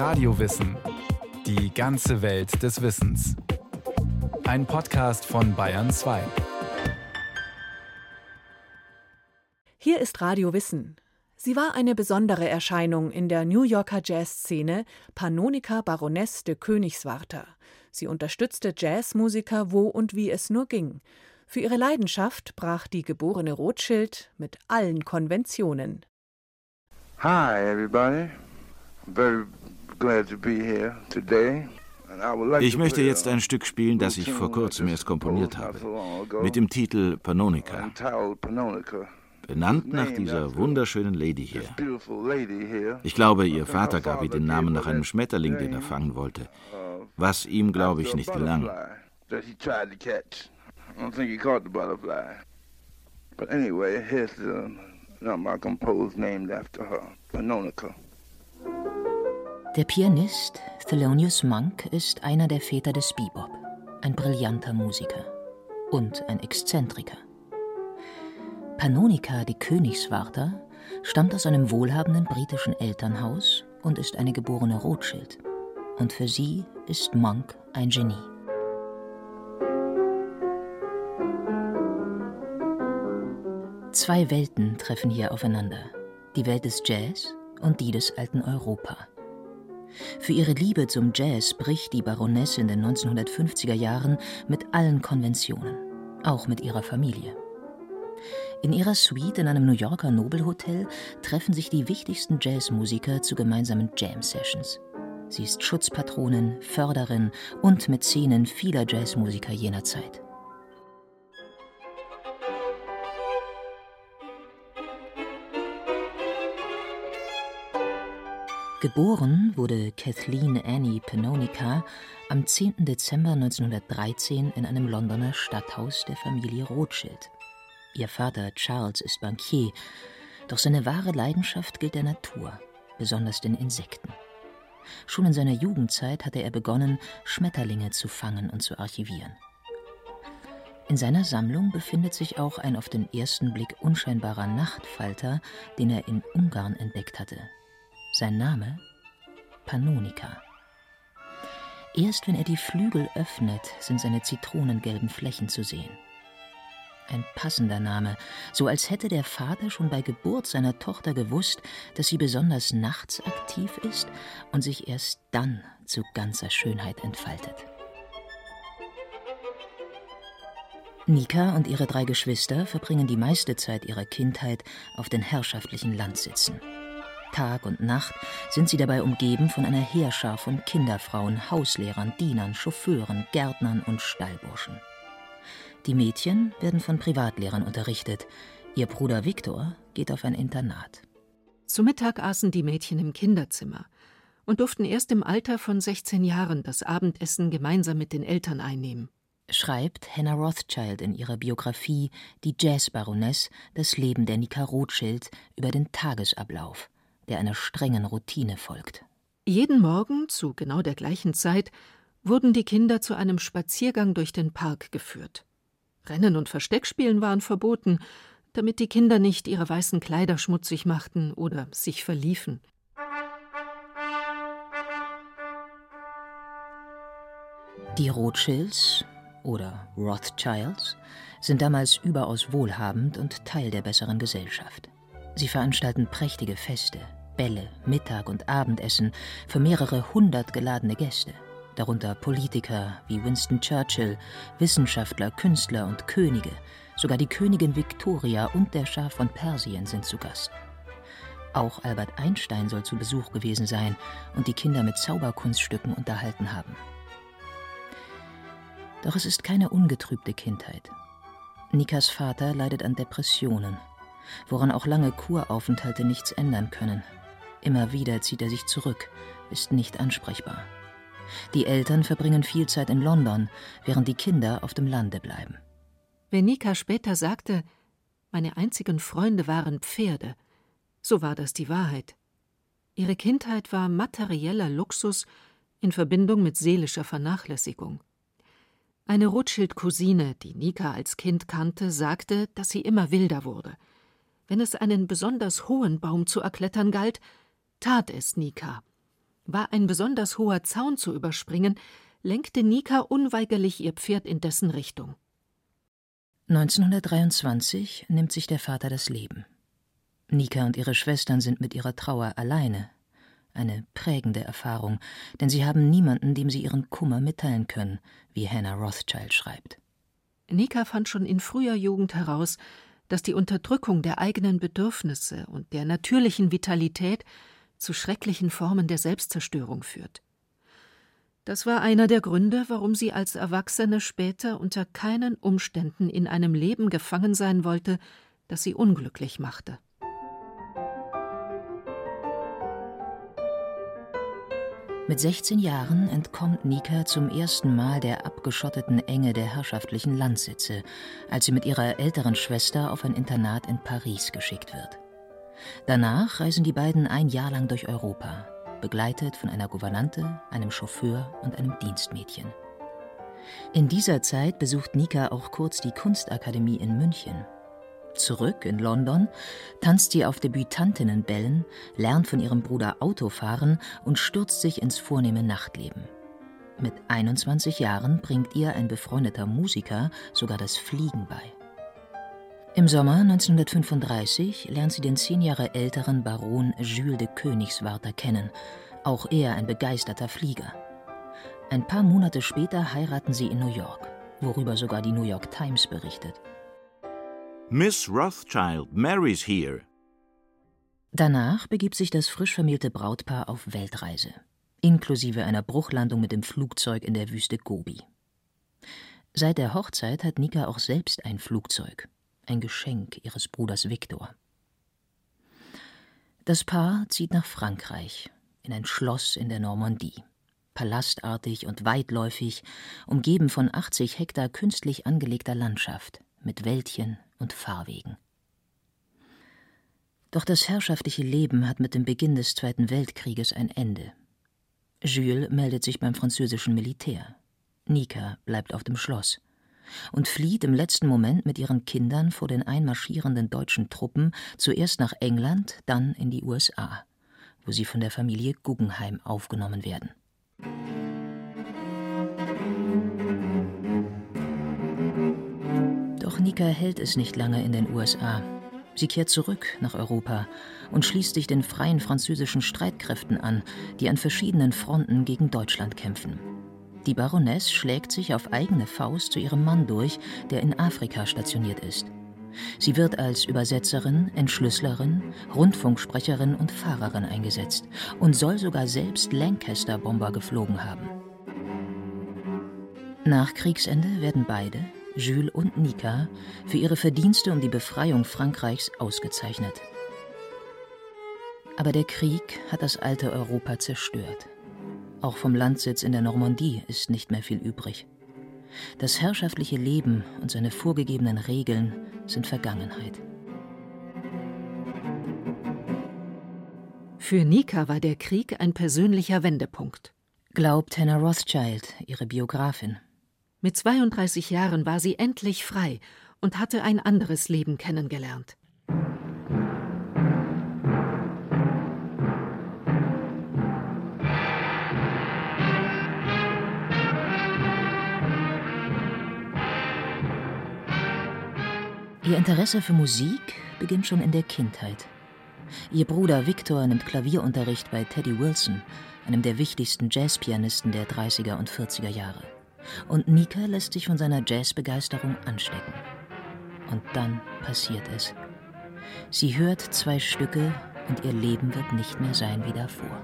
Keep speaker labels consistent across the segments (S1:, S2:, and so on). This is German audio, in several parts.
S1: Radiowissen. Die ganze Welt des Wissens. Ein Podcast von Bayern 2.
S2: Hier ist Radio Wissen. Sie war eine besondere Erscheinung in der New Yorker Jazzszene, Pannonica Baroness de Königswarter. Sie unterstützte Jazzmusiker wo und wie es nur ging. Für ihre Leidenschaft brach die geborene Rothschild mit allen Konventionen.
S3: Hi everybody. Very glad to be here today.
S4: Ich möchte jetzt ein Stück spielen, das ich vor kurzem erst komponiert habe, mit dem Titel Pannonica benannt nach dieser wunderschönen Lady hier. Ich glaube, ihr Vater gab ihr den Namen nach einem Schmetterling, den er fangen wollte, was ihm, glaube ich, nicht gelang.
S5: Der Pianist Thelonious Monk ist einer der Väter des Bebop, ein brillanter Musiker und ein Exzentriker. Pannonica, die Königswarter, stammt aus einem wohlhabenden britischen Elternhaus und ist eine geborene Rothschild. Und für sie ist Monk ein Genie. Zwei Welten treffen hier aufeinander. Die Welt des Jazz und die des alten Europa. Für ihre Liebe zum Jazz bricht die Baroness in den 1950er Jahren mit allen Konventionen, auch mit ihrer Familie. In ihrer Suite in einem New Yorker Nobelhotel treffen sich die wichtigsten Jazzmusiker zu gemeinsamen Jam-Sessions. Sie ist Schutzpatronin, Förderin und Mäzenin vieler Jazzmusiker jener Zeit. Geboren wurde Kathleen Annie Pannonica am 10. Dezember 1913 in einem Londoner Stadthaus der Familie Rothschild. Ihr Vater Charles ist Bankier, doch seine wahre Leidenschaft gilt der Natur, besonders den Insekten. Schon in seiner Jugendzeit hatte er begonnen, Schmetterlinge zu fangen und zu archivieren. In seiner Sammlung befindet sich auch ein auf den ersten Blick unscheinbarer Nachtfalter, den er in Ungarn entdeckt hatte. Sein Name Pannonica. Erst wenn er die Flügel öffnet, sind seine zitronengelben Flächen zu sehen. Ein passender Name, so als hätte der Vater schon bei Geburt seiner Tochter gewusst, dass sie besonders nachts aktiv ist und sich erst dann zu ganzer Schönheit entfaltet. Nika und ihre drei Geschwister verbringen die meiste Zeit ihrer Kindheit auf den herrschaftlichen Landsitzen. Tag und Nacht sind sie dabei umgeben von einer Heerschar von Kinderfrauen, Hauslehrern, Dienern, Chauffeuren, Gärtnern und Stallburschen. Die Mädchen werden von Privatlehrern unterrichtet. Ihr Bruder Viktor geht auf ein Internat.
S2: Zu Mittag aßen die Mädchen im Kinderzimmer und durften erst im Alter von 16 Jahren das Abendessen gemeinsam mit den Eltern einnehmen.
S5: Schreibt Hannah Rothschild in ihrer Biografie Die Jazzbaroness, das Leben der Nika Rothschild über den Tagesablauf, der einer strengen Routine folgt.
S2: Jeden Morgen zu genau der gleichen Zeit wurden die Kinder zu einem Spaziergang durch den Park geführt. Rennen und Versteckspielen waren verboten, damit die Kinder nicht ihre weißen Kleider schmutzig machten oder sich verliefen.
S5: Die Rothschilds oder Rothschilds sind damals überaus wohlhabend und Teil der besseren Gesellschaft. Sie veranstalten prächtige Feste, Bälle, Mittag- und Abendessen für mehrere hundert geladene Gäste darunter Politiker wie Winston Churchill, Wissenschaftler, Künstler und Könige, sogar die Königin Victoria und der Schah von Persien sind zu Gast. Auch Albert Einstein soll zu Besuch gewesen sein und die Kinder mit Zauberkunststücken unterhalten haben. Doch es ist keine ungetrübte Kindheit. Nikas Vater leidet an Depressionen, woran auch lange Kuraufenthalte nichts ändern können. Immer wieder zieht er sich zurück, ist nicht ansprechbar. Die Eltern verbringen viel Zeit in London, während die Kinder auf dem Lande bleiben.
S2: Wenn Nika später sagte, meine einzigen Freunde waren Pferde, so war das die Wahrheit. Ihre Kindheit war materieller Luxus in Verbindung mit seelischer Vernachlässigung. Eine Rothschild-Cousine, die Nika als Kind kannte, sagte, dass sie immer wilder wurde. Wenn es einen besonders hohen Baum zu erklettern galt, tat es Nika War ein besonders hoher Zaun zu überspringen, lenkte Nika unweigerlich ihr Pferd in dessen Richtung.
S5: 1923 nimmt sich der Vater das Leben. Nika und ihre Schwestern sind mit ihrer Trauer alleine. Eine prägende Erfahrung, denn sie haben niemanden, dem sie ihren Kummer mitteilen können, wie Hannah Rothschild schreibt.
S2: Nika fand schon in früher Jugend heraus, dass die Unterdrückung der eigenen Bedürfnisse und der natürlichen Vitalität zu schrecklichen Formen der Selbstzerstörung führt. Das war einer der Gründe, warum sie als Erwachsene später unter keinen Umständen in einem Leben gefangen sein wollte, das sie unglücklich machte.
S5: Mit 16 Jahren entkommt Nika zum ersten Mal der abgeschotteten Enge der herrschaftlichen Landsitze, als sie mit ihrer älteren Schwester auf ein Internat in Paris geschickt wird. Danach reisen die beiden ein Jahr lang durch Europa, begleitet von einer Gouvernante, einem Chauffeur und einem Dienstmädchen. In dieser Zeit besucht Nika auch kurz die Kunstakademie in München. Zurück in London tanzt sie auf Debütantinnenbällen, lernt von ihrem Bruder Autofahren und stürzt sich ins vornehme Nachtleben. Mit 21 Jahren bringt ihr ein befreundeter Musiker sogar das Fliegen bei. Im Sommer 1935 lernt sie den zehn Jahre älteren Baron Jules de Königswarter kennen, auch er ein begeisterter Flieger. Ein paar Monate später heiraten sie in New York, worüber sogar die New York Times berichtet.
S4: Miss Rothschild marries here.
S5: Danach begibt sich das frisch vermählte Brautpaar auf Weltreise, inklusive einer Bruchlandung mit dem Flugzeug in der Wüste Gobi. Seit der Hochzeit hat Nika auch selbst ein Flugzeug, ein Geschenk ihres Bruders Viktor. Das Paar zieht nach Frankreich, in ein Schloss in der Normandie. Palastartig und weitläufig, umgeben von 80 Hektar künstlich angelegter Landschaft, mit Wäldchen und Fahrwegen. Doch das herrschaftliche Leben hat mit dem Beginn des Zweiten Weltkrieges ein Ende. Jules meldet sich beim französischen Militär. Nika bleibt auf dem Schloss und flieht im letzten Moment mit ihren Kindern vor den einmarschierenden deutschen Truppen zuerst nach England, dann in die USA, wo sie von der Familie Guggenheim aufgenommen werden. Doch Nika hält es nicht lange in den USA. Sie kehrt zurück nach Europa und schließt sich den freien französischen Streitkräften an, die an verschiedenen Fronten gegen Deutschland kämpfen. Die Baroness schlägt sich auf eigene Faust zu ihrem Mann durch, der in Afrika stationiert ist. Sie wird als Übersetzerin, Entschlüssellerin, Rundfunksprecherin und Fahrerin eingesetzt und soll sogar selbst Lancaster-Bomber geflogen haben. Nach Kriegsende werden beide, Jules und Nika, für ihre Verdienste um die Befreiung Frankreichs ausgezeichnet. Aber der Krieg hat das alte Europa zerstört. Auch vom Landsitz in der Normandie ist nicht mehr viel übrig. Das herrschaftliche Leben und seine vorgegebenen Regeln sind Vergangenheit.
S2: Für Nika war der Krieg ein persönlicher Wendepunkt.
S5: Glaubt Hannah Rothschild, ihre Biografin.
S2: Mit 32 Jahren war sie endlich frei und hatte ein anderes Leben kennengelernt.
S5: Ihr Interesse für Musik beginnt schon in der Kindheit. Ihr Bruder Victor nimmt Klavierunterricht bei Teddy Wilson, einem der wichtigsten Jazzpianisten der 30er und 40er Jahre. Und Nika lässt sich von seiner Jazzbegeisterung anstecken. Und dann passiert es. Sie hört zwei Stücke und ihr Leben wird nicht mehr sein wie davor.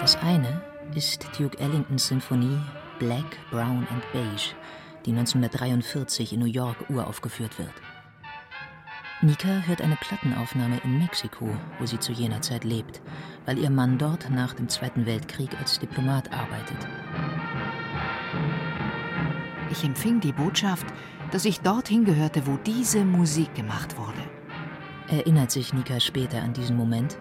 S5: Das eine ist Duke Ellingtons Sinfonie Black, Brown and Beige, die 1943 in New York uraufgeführt wird. Nika hört eine Plattenaufnahme in Mexiko, wo sie zu jener Zeit lebt, weil ihr Mann dort nach dem Zweiten Weltkrieg als Diplomat arbeitet.
S6: Ich empfing die Botschaft, dass ich dorthin gehörte, wo diese Musik gemacht wurde.
S5: Erinnert sich Nika später an diesen Moment?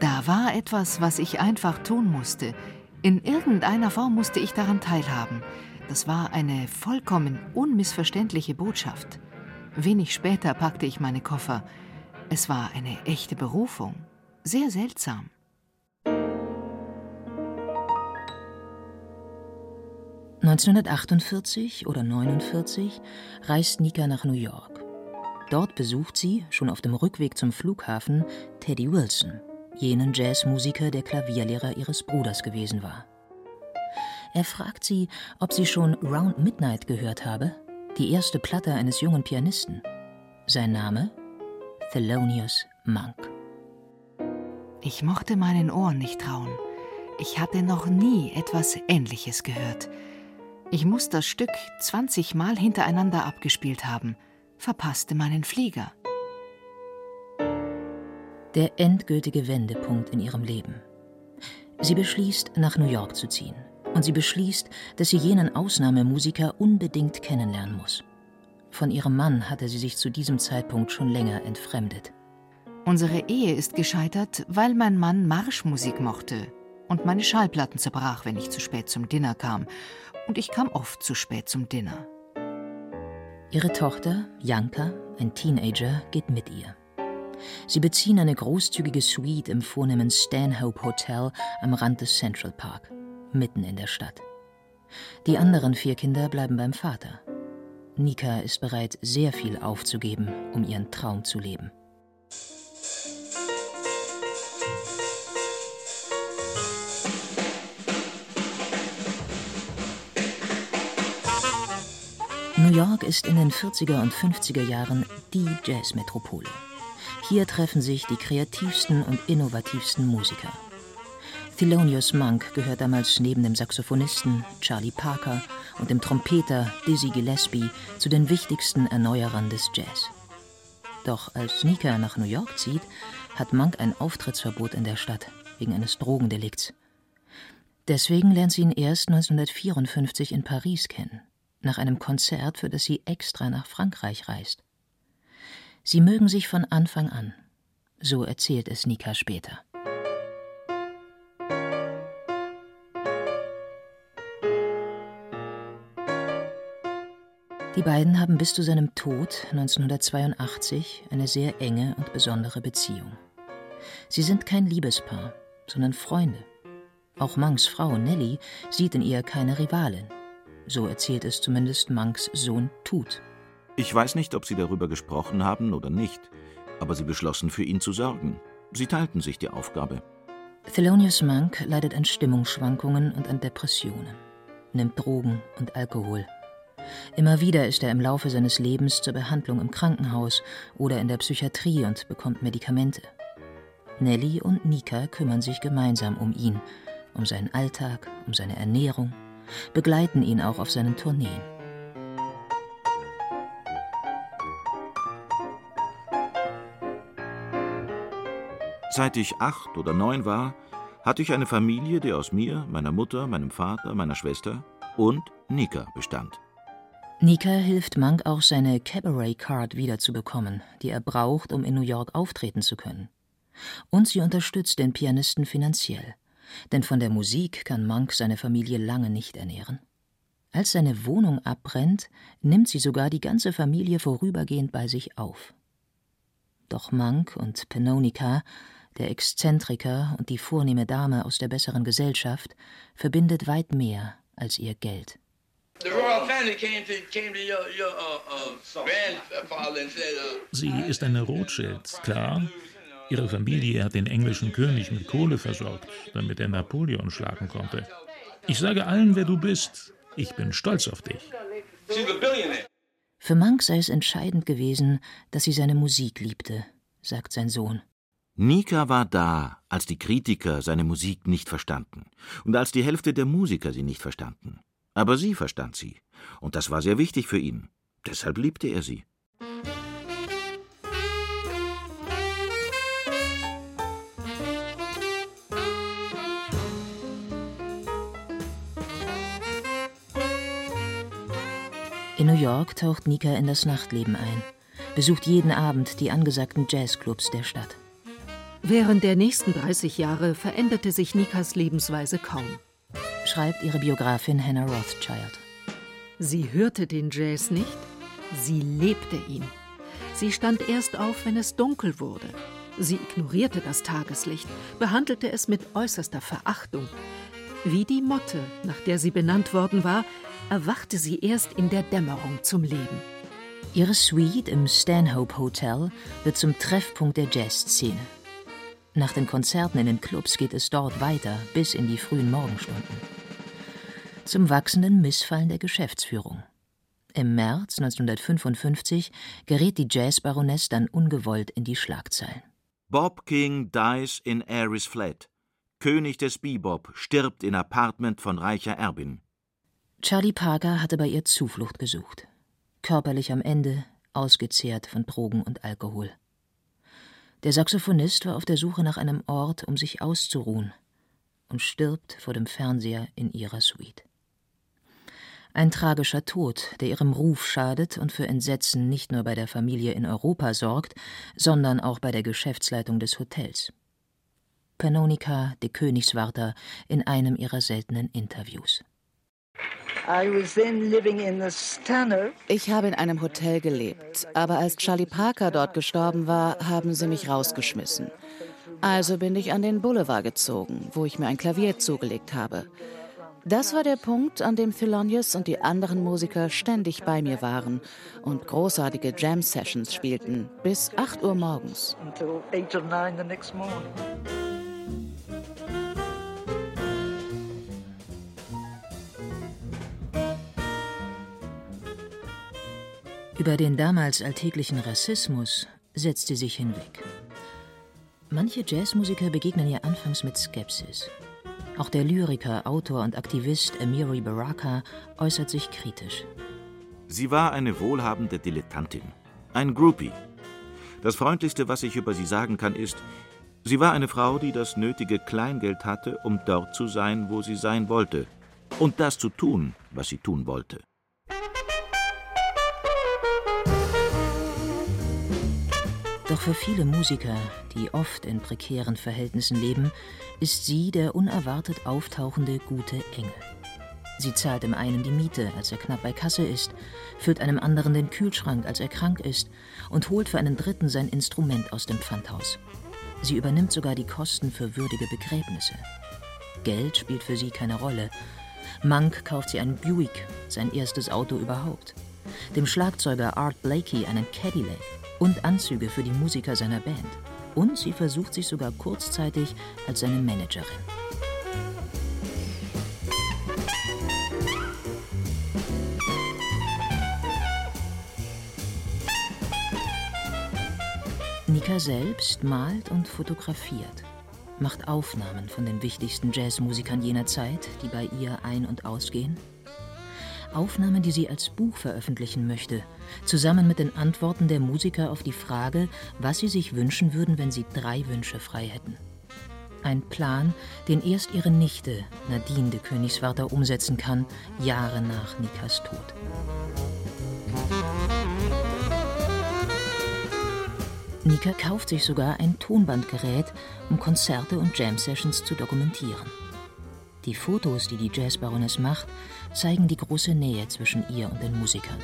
S6: Da war etwas, was ich einfach tun musste. In irgendeiner Form musste ich daran teilhaben. Das war eine vollkommen unmissverständliche Botschaft. Wenig später packte ich meine Koffer. Es war eine echte Berufung. Sehr seltsam.
S5: ...1948 oder 49 reist Nika nach New York. Dort besucht sie, schon auf dem Rückweg zum Flughafen, Teddy Wilson, jenen Jazzmusiker, der Klavierlehrer ihres Bruders gewesen war. Er fragt sie, ob sie schon Round Midnight gehört habe, die erste Platte eines jungen Pianisten. Sein Name? Thelonious Monk.
S6: Ich mochte meinen Ohren nicht trauen. Ich hatte noch nie etwas Ähnliches gehört. Ich muss das Stück 20 Mal hintereinander abgespielt haben, verpasste meinen Flieger.
S5: Der endgültige Wendepunkt in ihrem Leben. Sie beschließt, nach New York zu ziehen. Und sie beschließt, dass sie jenen Ausnahmemusiker unbedingt kennenlernen muss. Von ihrem Mann hatte sie sich zu diesem Zeitpunkt schon länger entfremdet.
S6: Unsere Ehe ist gescheitert, weil mein Mann Marschmusik mochte und meine Schallplatten zerbrach, wenn ich zu spät zum Dinner kam. Und ich kam oft zu spät zum Dinner.
S5: Ihre Tochter, Janka, ein Teenager, geht mit ihr. Sie beziehen eine großzügige Suite im vornehmen Stanhope Hotel am Rand des Central Park, mitten in der Stadt. Die anderen vier Kinder bleiben beim Vater. Nika ist bereit, sehr viel aufzugeben, um ihren Traum zu leben. New York ist in den 40er und 50er Jahren die Jazzmetropole. Hier treffen sich die kreativsten und innovativsten Musiker. Thelonious Monk gehört damals neben dem Saxophonisten Charlie Parker und dem Trompeter Dizzy Gillespie zu den wichtigsten Erneuerern des Jazz. Doch als Nika nach New York zieht, hat Monk ein Auftrittsverbot in der Stadt wegen eines Drogendelikts. Deswegen lernt sie ihn erst 1954 in Paris kennen, nach einem Konzert, für das sie extra nach Frankreich reist. Sie mögen sich von Anfang an. So erzählt es Nika später. Die beiden haben bis zu seinem Tod 1982 eine sehr enge und besondere Beziehung. Sie sind kein Liebespaar, sondern Freunde. Auch Manks Frau Nellie sieht in ihr keine Rivalin. So erzählt es zumindest Manks Sohn Tut.
S4: Ich weiß nicht, ob sie darüber gesprochen haben oder nicht, aber sie beschlossen, für ihn zu sorgen. Sie teilten sich die Aufgabe.
S5: Thelonious Monk leidet an Stimmungsschwankungen und an Depressionen, nimmt Drogen und Alkohol. Immer wieder ist er im Laufe seines Lebens zur Behandlung im Krankenhaus oder in der Psychiatrie und bekommt Medikamente. Nelly und Nika kümmern sich gemeinsam um ihn, um seinen Alltag, um seine Ernährung, begleiten ihn auch auf seinen Tourneen.
S4: Seit ich acht oder neun war, hatte ich eine Familie, die aus mir, meiner Mutter, meinem Vater, meiner Schwester und Nika bestand.
S5: Nika hilft Monk auch, seine Cabaret-Card wiederzubekommen, die er braucht, um in New York auftreten zu können. Und sie unterstützt den Pianisten finanziell, denn von der Musik kann Monk seine Familie lange nicht ernähren. Als seine Wohnung abbrennt, nimmt sie sogar die ganze Familie vorübergehend bei sich auf. Doch Monk und Penonica der Exzentriker und die vornehme Dame aus der besseren Gesellschaft, verbindet weit mehr als ihr Geld.
S7: Sie ist eine Rothschild, klar. Ihre Familie hat den englischen König mit Kohle versorgt, damit er Napoleon schlagen konnte. Ich sage allen, wer du bist. Ich bin stolz auf dich.
S5: Für Monk sei es entscheidend gewesen, dass sie seine Musik liebte, sagt sein Sohn.
S4: Nika war da, als die Kritiker seine Musik nicht verstanden und als die Hälfte der Musiker sie nicht verstanden. Aber sie verstand sie, und das war sehr wichtig für ihn. Deshalb liebte er sie.
S5: In New York taucht Nika in das Nachtleben ein, besucht jeden Abend die angesagten Jazzclubs der Stadt.
S2: Während der nächsten 30 Jahre veränderte sich Nikas Lebensweise kaum.
S5: Schreibt ihre Biografin Hannah Rothschild.
S2: Sie hörte den Jazz nicht, sie lebte ihn. Sie stand erst auf, wenn es dunkel wurde. Sie ignorierte das Tageslicht, behandelte es mit äußerster Verachtung. Wie die Motte, nach der sie benannt worden war, erwachte sie erst in der Dämmerung zum Leben.
S5: Ihre Suite im Stanhope Hotel wird zum Treffpunkt der Jazzszene. Nach den Konzerten in den Clubs geht es dort weiter bis in die frühen Morgenstunden. Zum wachsenden Missfallen der Geschäftsführung. Im März 1955 gerät die Jazzbaroness dann ungewollt in die Schlagzeilen.
S4: Bob King dies in Aries Flat. König des Bebop stirbt in Apartment von reicher Erbin.
S5: Charlie Parker hatte bei ihr Zuflucht gesucht. Körperlich am Ende, ausgezehrt von Drogen und Alkohol. Der Saxophonist war auf der Suche nach einem Ort, um sich auszuruhen, und stirbt vor dem Fernseher in ihrer Suite. Ein tragischer Tod, der ihrem Ruf schadet und für Entsetzen nicht nur bei der Familie in Europa sorgt, sondern auch bei der Geschäftsleitung des Hotels. Panonica de Königswarter in einem ihrer seltenen Interviews.
S8: Ich habe in einem Hotel gelebt, aber als Charlie Parker dort gestorben war, haben sie mich rausgeschmissen. Also bin ich an den Boulevard gezogen, wo ich mir ein Klavier zugelegt habe. Das war der Punkt, an dem Thelonious und die anderen Musiker ständig bei mir waren und großartige Jam-Sessions spielten, bis 8 Uhr morgens.
S5: Über den damals alltäglichen Rassismus setzt sie sich hinweg. Manche Jazzmusiker begegnen ihr anfangs mit Skepsis. Auch der Lyriker, Autor und Aktivist Amiri Baraka äußert sich kritisch.
S4: Sie war eine wohlhabende Dilettantin, ein Groupie. Das Freundlichste, was ich über sie sagen kann, ist, sie war eine Frau, die das nötige Kleingeld hatte, um dort zu sein, wo sie sein wollte, und das zu tun, was sie tun wollte.
S5: Doch für viele Musiker, die oft in prekären Verhältnissen leben, ist sie der unerwartet auftauchende gute Engel. Sie zahlt dem einen die Miete, als er knapp bei Kasse ist, füllt einem anderen den Kühlschrank, als er krank ist, und holt für einen dritten sein Instrument aus dem Pfandhaus. Sie übernimmt sogar die Kosten für würdige Begräbnisse. Geld spielt für sie keine Rolle. Monk kauft sie einen Buick, sein erstes Auto überhaupt. Dem Schlagzeuger Art Blakey einen Cadillac und Anzüge für die Musiker seiner Band. Und sie versucht sich sogar kurzzeitig als seine Managerin. Nika selbst malt und fotografiert, macht Aufnahmen von den wichtigsten Jazzmusikern jener Zeit, die bei ihr ein- und ausgehen Aufnahmen, die sie als Buch veröffentlichen möchte, zusammen mit den Antworten der Musiker auf die Frage, was sie sich wünschen würden, wenn sie drei Wünsche frei hätten. Ein Plan, den erst ihre Nichte Nadine de Königswarter umsetzen kann, Jahre nach Nikas Tod. Nika kauft sich sogar ein Tonbandgerät, um Konzerte und Jam-Sessions zu dokumentieren. Die Fotos, die die Jazzbaroness macht, zeigen die große Nähe zwischen ihr und den Musikern.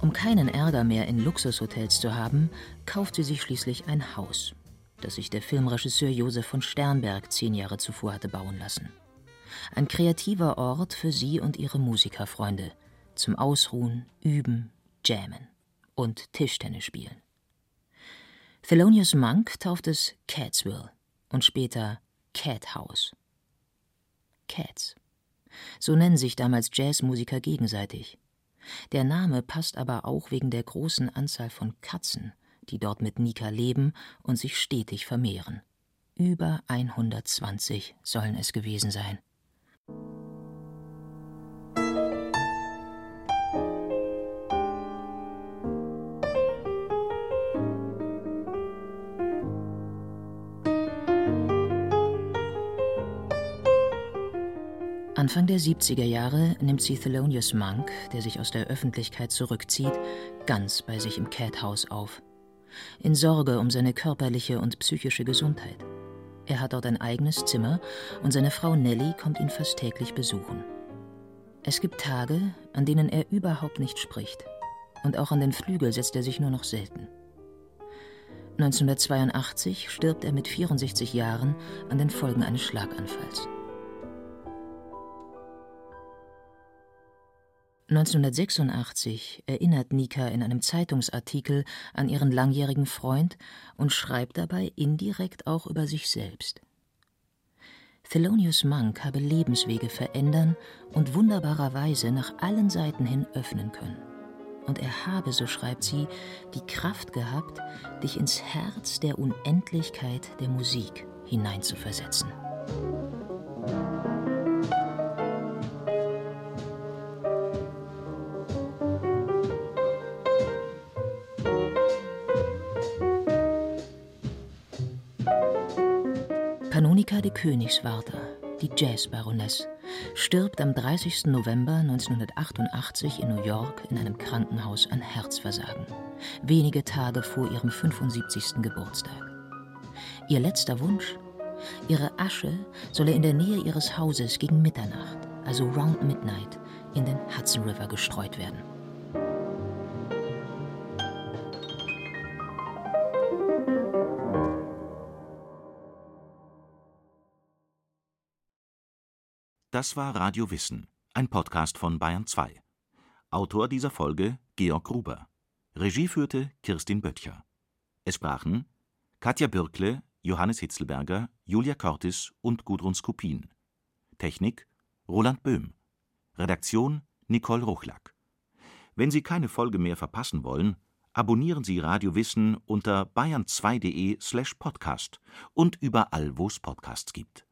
S5: Um keinen Ärger mehr in Luxushotels zu haben, kauft sie sich schließlich ein Haus, das sich der Filmregisseur Josef von Sternberg zehn Jahre zuvor hatte bauen lassen. Ein kreativer Ort für sie und ihre Musikerfreunde zum Ausruhen, Üben, Jammen und Tischtennis spielen. Thelonious Monk tauft es Catsville und später Cat House. Cats. So nennen sich damals Jazzmusiker gegenseitig. Der Name passt aber auch wegen der großen Anzahl von Katzen, die dort mit Nika leben und sich stetig vermehren. Über 120 sollen es gewesen sein. Anfang der 70er Jahre nimmt sie Thelonious Monk, der sich aus der Öffentlichkeit zurückzieht, ganz bei sich im Cat House auf. In Sorge um seine körperliche und psychische Gesundheit. Er hat dort ein eigenes Zimmer und seine Frau Nellie kommt ihn fast täglich besuchen. Es gibt Tage, an denen er überhaupt nicht spricht. und auch an den Flügel setzt er sich nur noch selten. 1982 stirbt er mit 64 Jahren an den Folgen eines Schlaganfalls. 1986 erinnert Nika in einem Zeitungsartikel an ihren langjährigen Freund und schreibt dabei indirekt auch über sich selbst. Thelonious Monk habe Lebenswege verändern und wunderbarerweise nach allen Seiten hin öffnen können. Und er habe, so schreibt sie, die Kraft gehabt, dich ins Herz der Unendlichkeit der Musik hineinzuversetzen. Königswarter, die Jazzbaroness, stirbt am 30. November 1988 in New York in einem Krankenhaus an Herzversagen, wenige Tage vor ihrem 75. Geburtstag. Ihr letzter Wunsch? Ihre Asche solle in der Nähe ihres Hauses gegen Mitternacht, also round midnight, in den Hudson River gestreut werden.
S4: Das war Radio Wissen, ein Podcast von Bayern 2. Autor dieser Folge Georg Gruber. Regie führte Kirstin Böttcher. Es sprachen Katja Birkle, Johannes Hitzelberger, Julia Cortis und Gudrun Skupin. Technik Roland Böhm. Redaktion Nicole Ruchlack. Wenn Sie keine Folge mehr verpassen wollen, abonnieren Sie Radio Wissen unter bayern2.de slash podcast und überall, wo es Podcasts gibt.